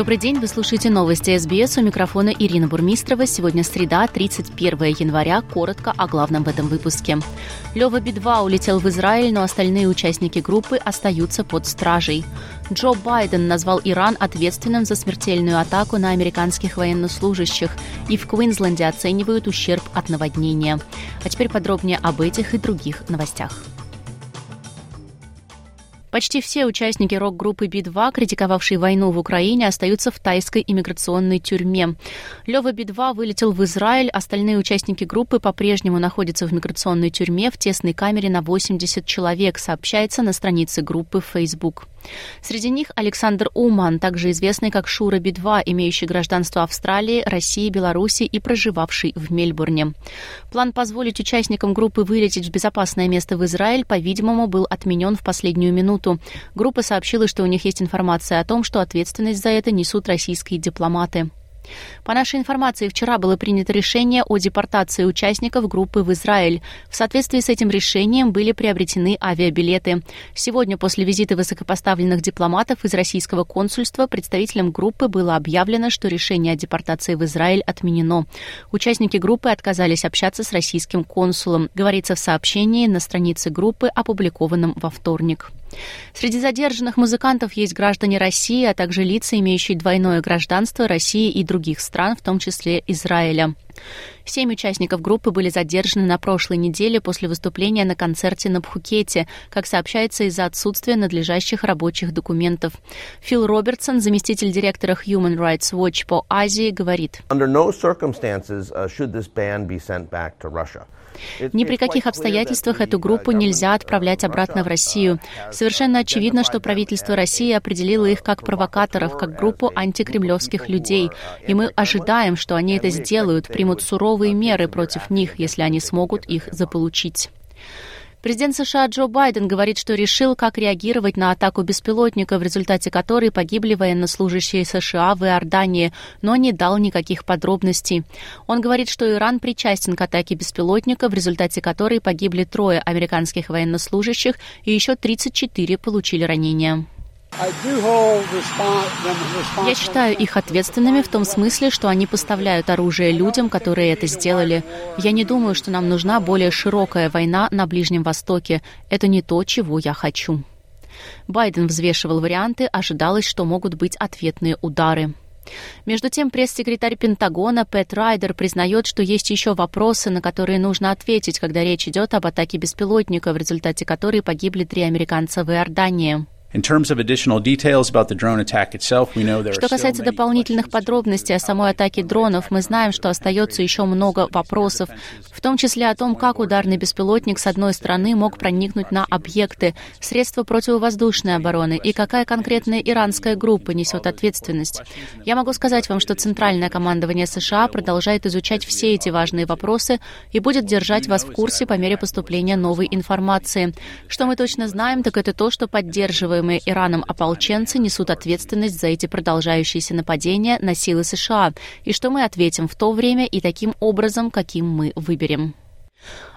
Добрый день, вы слушаете новости СБС. У микрофона Ирина Бурмистрова. Сегодня среда, 31 января. Коротко о главном в этом выпуске. Лева Би-2 улетел в Израиль, но остальные участники группы остаются под стражей. Джо Байден назвал Иран ответственным за смертельную атаку на американских военнослужащих, и в Квинсленде оценивают ущерб от наводнения. А теперь подробнее об этих и других новостях. Почти все участники рок-группы Би-2, критиковавшие войну в Украине, остаются в тайской иммиграционной тюрьме. Лева Би-2 вылетел в Израиль, остальные участники группы по-прежнему находятся в миграционной тюрьме в тесной камере на 80 человек, сообщается на странице группы в Facebook. Среди них Александр Уман, также известный как Шура Би-2, имеющий гражданство Австралии, России, Беларуси и проживавший в Мельбурне. План позволить участникам группы вылететь в безопасное место в Израиль, по-видимому, был отменен в последнюю минуту минуту. Группа сообщила, что у них есть информация о том, что ответственность за это несут российские дипломаты. По нашей информации, вчера было принято решение о депортации участников группы в Израиль. В соответствии с этим решением были приобретены авиабилеты. Сегодня после визита высокопоставленных дипломатов из российского консульства представителям группы было объявлено, что решение о депортации в Израиль отменено. Участники группы отказались общаться с российским консулом, говорится в сообщении на странице группы, опубликованном во вторник. Среди задержанных музыкантов есть граждане России, а также лица, имеющие двойное гражданство России и других стран, в том числе Израиля. Семь участников группы были задержаны на прошлой неделе после выступления на концерте на Пхукете, как сообщается из-за отсутствия надлежащих рабочих документов. Фил Робертсон, заместитель директора Human Rights Watch по Азии, говорит. Under no circumstances uh, should this ban be sent back to Russia. Ни при каких обстоятельствах эту группу нельзя отправлять обратно в Россию. Совершенно очевидно, что правительство России определило их как провокаторов, как группу антикремлевских людей. И мы ожидаем, что они это сделают, примут суровые меры против них, если они смогут их заполучить. Президент США Джо Байден говорит, что решил, как реагировать на атаку беспилотника, в результате которой погибли военнослужащие США в Иордании, но не дал никаких подробностей. Он говорит, что Иран причастен к атаке беспилотника, в результате которой погибли трое американских военнослужащих и еще 34 получили ранения. Я считаю их ответственными в том смысле, что они поставляют оружие людям, которые это сделали. Я не думаю, что нам нужна более широкая война на Ближнем Востоке. Это не то, чего я хочу. Байден взвешивал варианты, ожидалось, что могут быть ответные удары. Между тем, пресс-секретарь Пентагона Пэт Райдер признает, что есть еще вопросы, на которые нужно ответить, когда речь идет об атаке беспилотника, в результате которой погибли три американца в Иордании. Что касается дополнительных подробностей о самой атаке дронов, мы знаем, что остается еще много вопросов, в том числе о том, как ударный беспилотник с одной стороны мог проникнуть на объекты, средства противовоздушной обороны и какая конкретная иранская группа несет ответственность. Я могу сказать вам, что Центральное командование США продолжает изучать все эти важные вопросы и будет держать вас в курсе по мере поступления новой информации. Что мы точно знаем, так это то, что поддерживаем поддерживаемые Ираном ополченцы несут ответственность за эти продолжающиеся нападения на силы США, и что мы ответим в то время и таким образом, каким мы выберем.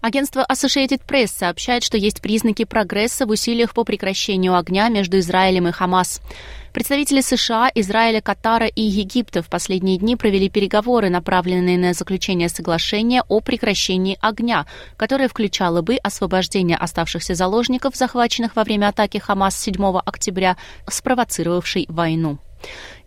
Агентство Associated Press сообщает, что есть признаки прогресса в усилиях по прекращению огня между Израилем и Хамас. Представители США, Израиля, Катара и Египта в последние дни провели переговоры, направленные на заключение соглашения о прекращении огня, которое включало бы освобождение оставшихся заложников, захваченных во время атаки Хамас 7 октября, спровоцировавшей войну.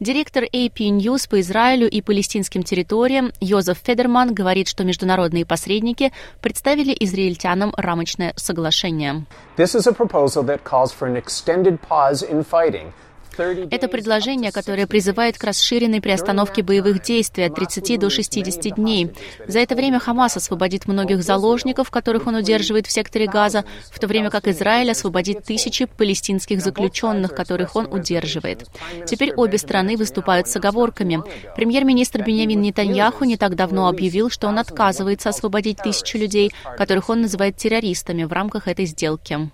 Директор AP News по Израилю и палестинским территориям Йозеф Федерман говорит, что международные посредники представили израильтянам рамочное соглашение. This is a proposal that calls for an extended pause in fighting это предложение, которое призывает к расширенной приостановке боевых действий от 30 до 60 дней. За это время Хамас освободит многих заложников, которых он удерживает в секторе Газа, в то время как Израиль освободит тысячи палестинских заключенных, которых он удерживает. Теперь обе страны выступают с оговорками. Премьер-министр Беньямин Нетаньяху не так давно объявил, что он отказывается освободить тысячи людей, которых он называет террористами в рамках этой сделки.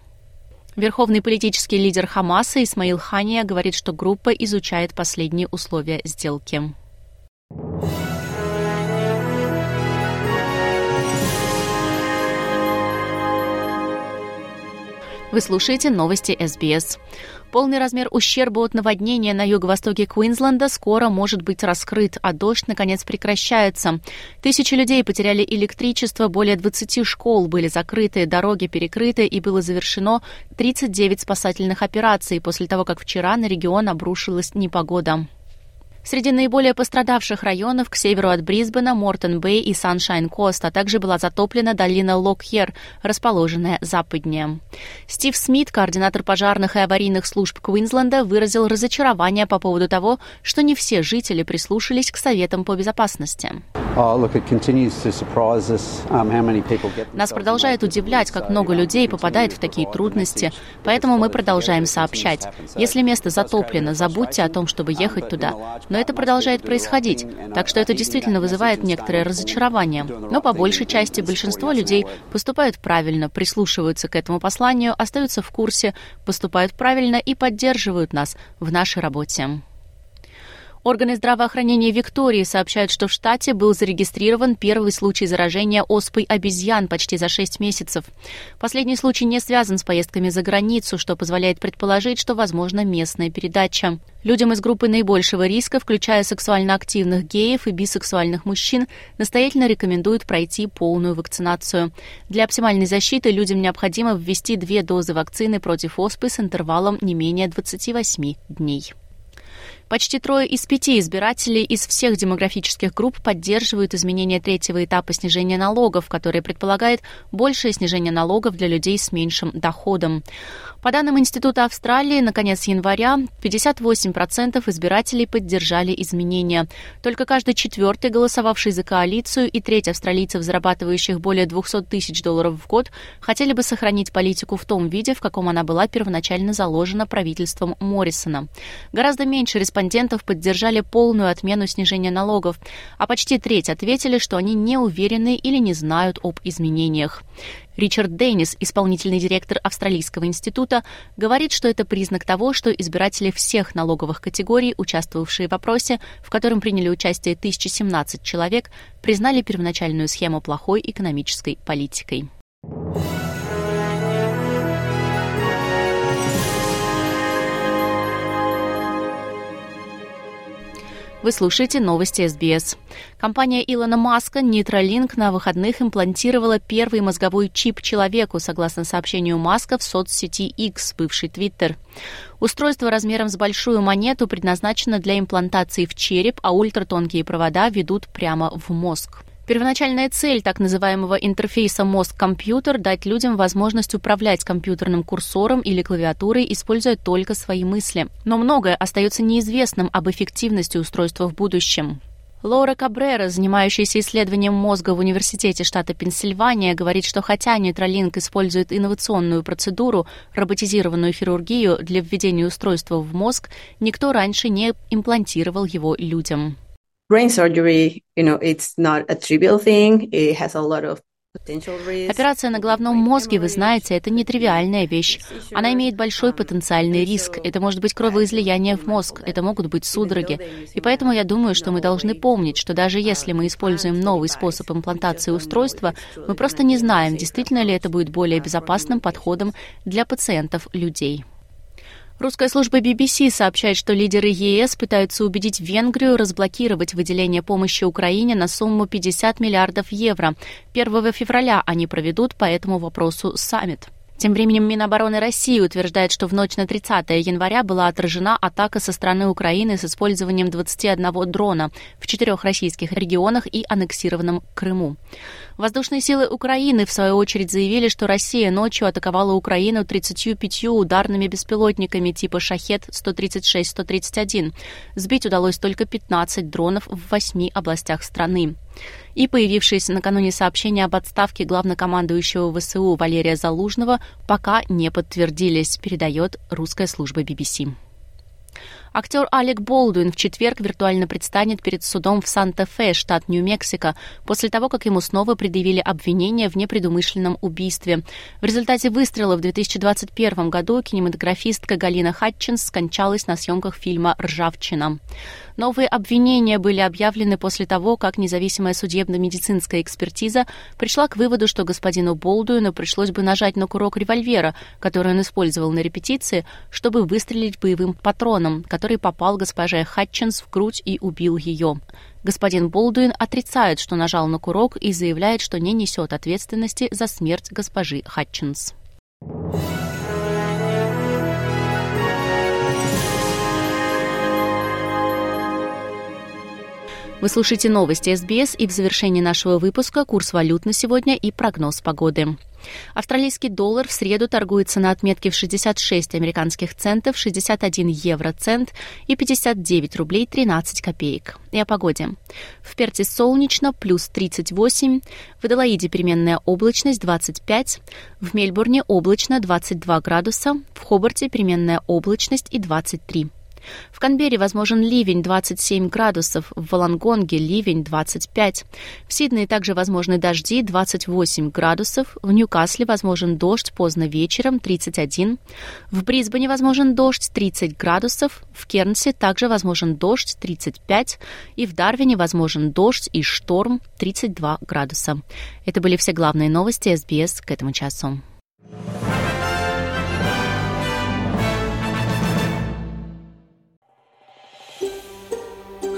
Верховный политический лидер Хамаса Исмаил Хания говорит, что группа изучает последние условия сделки. Вы слушаете новости SBS. Полный размер ущерба от наводнения на юго-востоке Квинсленда скоро может быть раскрыт, а дождь, наконец, прекращается. Тысячи людей потеряли электричество, более 20 школ были закрыты, дороги перекрыты и было завершено 39 спасательных операций после того, как вчера на регион обрушилась непогода. Среди наиболее пострадавших районов к северу от Брисбена, Мортон-Бэй и Саншайн-Кост, а также была затоплена долина Локьер, расположенная западнее. Стив Смит, координатор пожарных и аварийных служб Квинсленда, выразил разочарование по поводу того, что не все жители прислушались к советам по безопасности. Um, Нас продолжает удивлять, как много людей попадает в такие трудности, поэтому мы продолжаем сообщать. Если место затоплено, забудьте о том, чтобы ехать туда. Но это продолжает происходить, так что это действительно вызывает некоторое разочарование. Но по большей части большинство людей поступают правильно, прислушиваются к этому посланию, остаются в курсе, поступают правильно и поддерживают нас в нашей работе. Органы здравоохранения Виктории сообщают, что в штате был зарегистрирован первый случай заражения оспой обезьян почти за 6 месяцев. Последний случай не связан с поездками за границу, что позволяет предположить, что возможно местная передача. Людям из группы наибольшего риска, включая сексуально активных геев и бисексуальных мужчин, настоятельно рекомендуют пройти полную вакцинацию. Для оптимальной защиты людям необходимо ввести две дозы вакцины против оспы с интервалом не менее 28 дней. Почти трое из пяти избирателей из всех демографических групп поддерживают изменение третьего этапа снижения налогов, которое предполагает большее снижение налогов для людей с меньшим доходом. По данным Института Австралии, на конец января 58% избирателей поддержали изменения. Только каждый четвертый, голосовавший за коалицию, и треть австралийцев, зарабатывающих более 200 тысяч долларов в год, хотели бы сохранить политику в том виде, в каком она была первоначально заложена правительством Моррисона. Гораздо меньше респондентов респондентов поддержали полную отмену снижения налогов, а почти треть ответили, что они не уверены или не знают об изменениях. Ричард Деннис, исполнительный директор Австралийского института, говорит, что это признак того, что избиратели всех налоговых категорий, участвовавшие в опросе, в котором приняли участие 1017 человек, признали первоначальную схему плохой экономической политикой. Вы слушаете новости СБС. Компания Илона Маска Нейтралинк на выходных имплантировала первый мозговой чип человеку, согласно сообщению Маска в соцсети X, бывший Твиттер. Устройство размером с большую монету предназначено для имплантации в череп, а ультратонкие провода ведут прямо в мозг. Первоначальная цель так называемого интерфейса мозг-компьютер – дать людям возможность управлять компьютерным курсором или клавиатурой, используя только свои мысли. Но многое остается неизвестным об эффективности устройства в будущем. Лора Кабрера, занимающаяся исследованием мозга в Университете штата Пенсильвания, говорит, что хотя нейтролинк использует инновационную процедуру, роботизированную хирургию для введения устройства в мозг, никто раньше не имплантировал его людям brain surgery, you know, it's not a trivial thing. It has a lot of Операция на головном мозге, вы знаете, это нетривиальная вещь. Она имеет большой потенциальный риск. Это может быть кровоизлияние в мозг, это могут быть судороги. И поэтому я думаю, что мы должны помнить, что даже если мы используем новый способ имплантации устройства, мы просто не знаем, действительно ли это будет более безопасным подходом для пациентов людей. Русская служба BBC сообщает, что лидеры ЕС пытаются убедить Венгрию разблокировать выделение помощи Украине на сумму 50 миллиардов евро. 1 февраля они проведут по этому вопросу саммит. Тем временем Минобороны России утверждает, что в ночь на 30 января была отражена атака со стороны Украины с использованием 21 дрона в четырех российских регионах и аннексированном Крыму. Воздушные силы Украины, в свою очередь, заявили, что Россия ночью атаковала Украину 35 ударными беспилотниками типа «Шахет-136-131». Сбить удалось только 15 дронов в восьми областях страны. И появившиеся накануне сообщения об отставке главнокомандующего ВСУ Валерия Залужного пока не подтвердились, передает русская служба BBC. Актер Алек Болдуин в четверг виртуально предстанет перед судом в Санта-Фе, штат Нью-Мексико, после того, как ему снова предъявили обвинение в непредумышленном убийстве. В результате выстрела в 2021 году кинематографистка Галина Хатчинс скончалась на съемках фильма «Ржавчина». Новые обвинения были объявлены после того, как независимая судебно-медицинская экспертиза пришла к выводу, что господину Болдуину пришлось бы нажать на курок револьвера, который он использовал на репетиции, чтобы выстрелить боевым патроном, который попал госпоже Хатчинс в грудь и убил ее. Господин Болдуин отрицает, что нажал на курок и заявляет, что не несет ответственности за смерть госпожи Хатчинс. Вы слушаете новости СБС и в завершении нашего выпуска курс валют на сегодня и прогноз погоды. Австралийский доллар в среду торгуется на отметке в 66 американских центов, 61 евроцент и 59 рублей 13 копеек. И о погоде. В Перте солнечно, плюс 38, в Аделаиде переменная облачность 25, в Мельбурне облачно 22 градуса, в Хобарте переменная облачность и 23. В Канберре возможен ливень 27 градусов, в Волонгонге ливень 25. В Сиднее также возможны дожди 28 градусов, в Ньюкасле возможен дождь поздно вечером 31, в Брисбене возможен дождь 30 градусов, в Кернсе также возможен дождь 35 и в Дарвине возможен дождь и шторм 32 градуса. Это были все главные новости СБС к этому часу.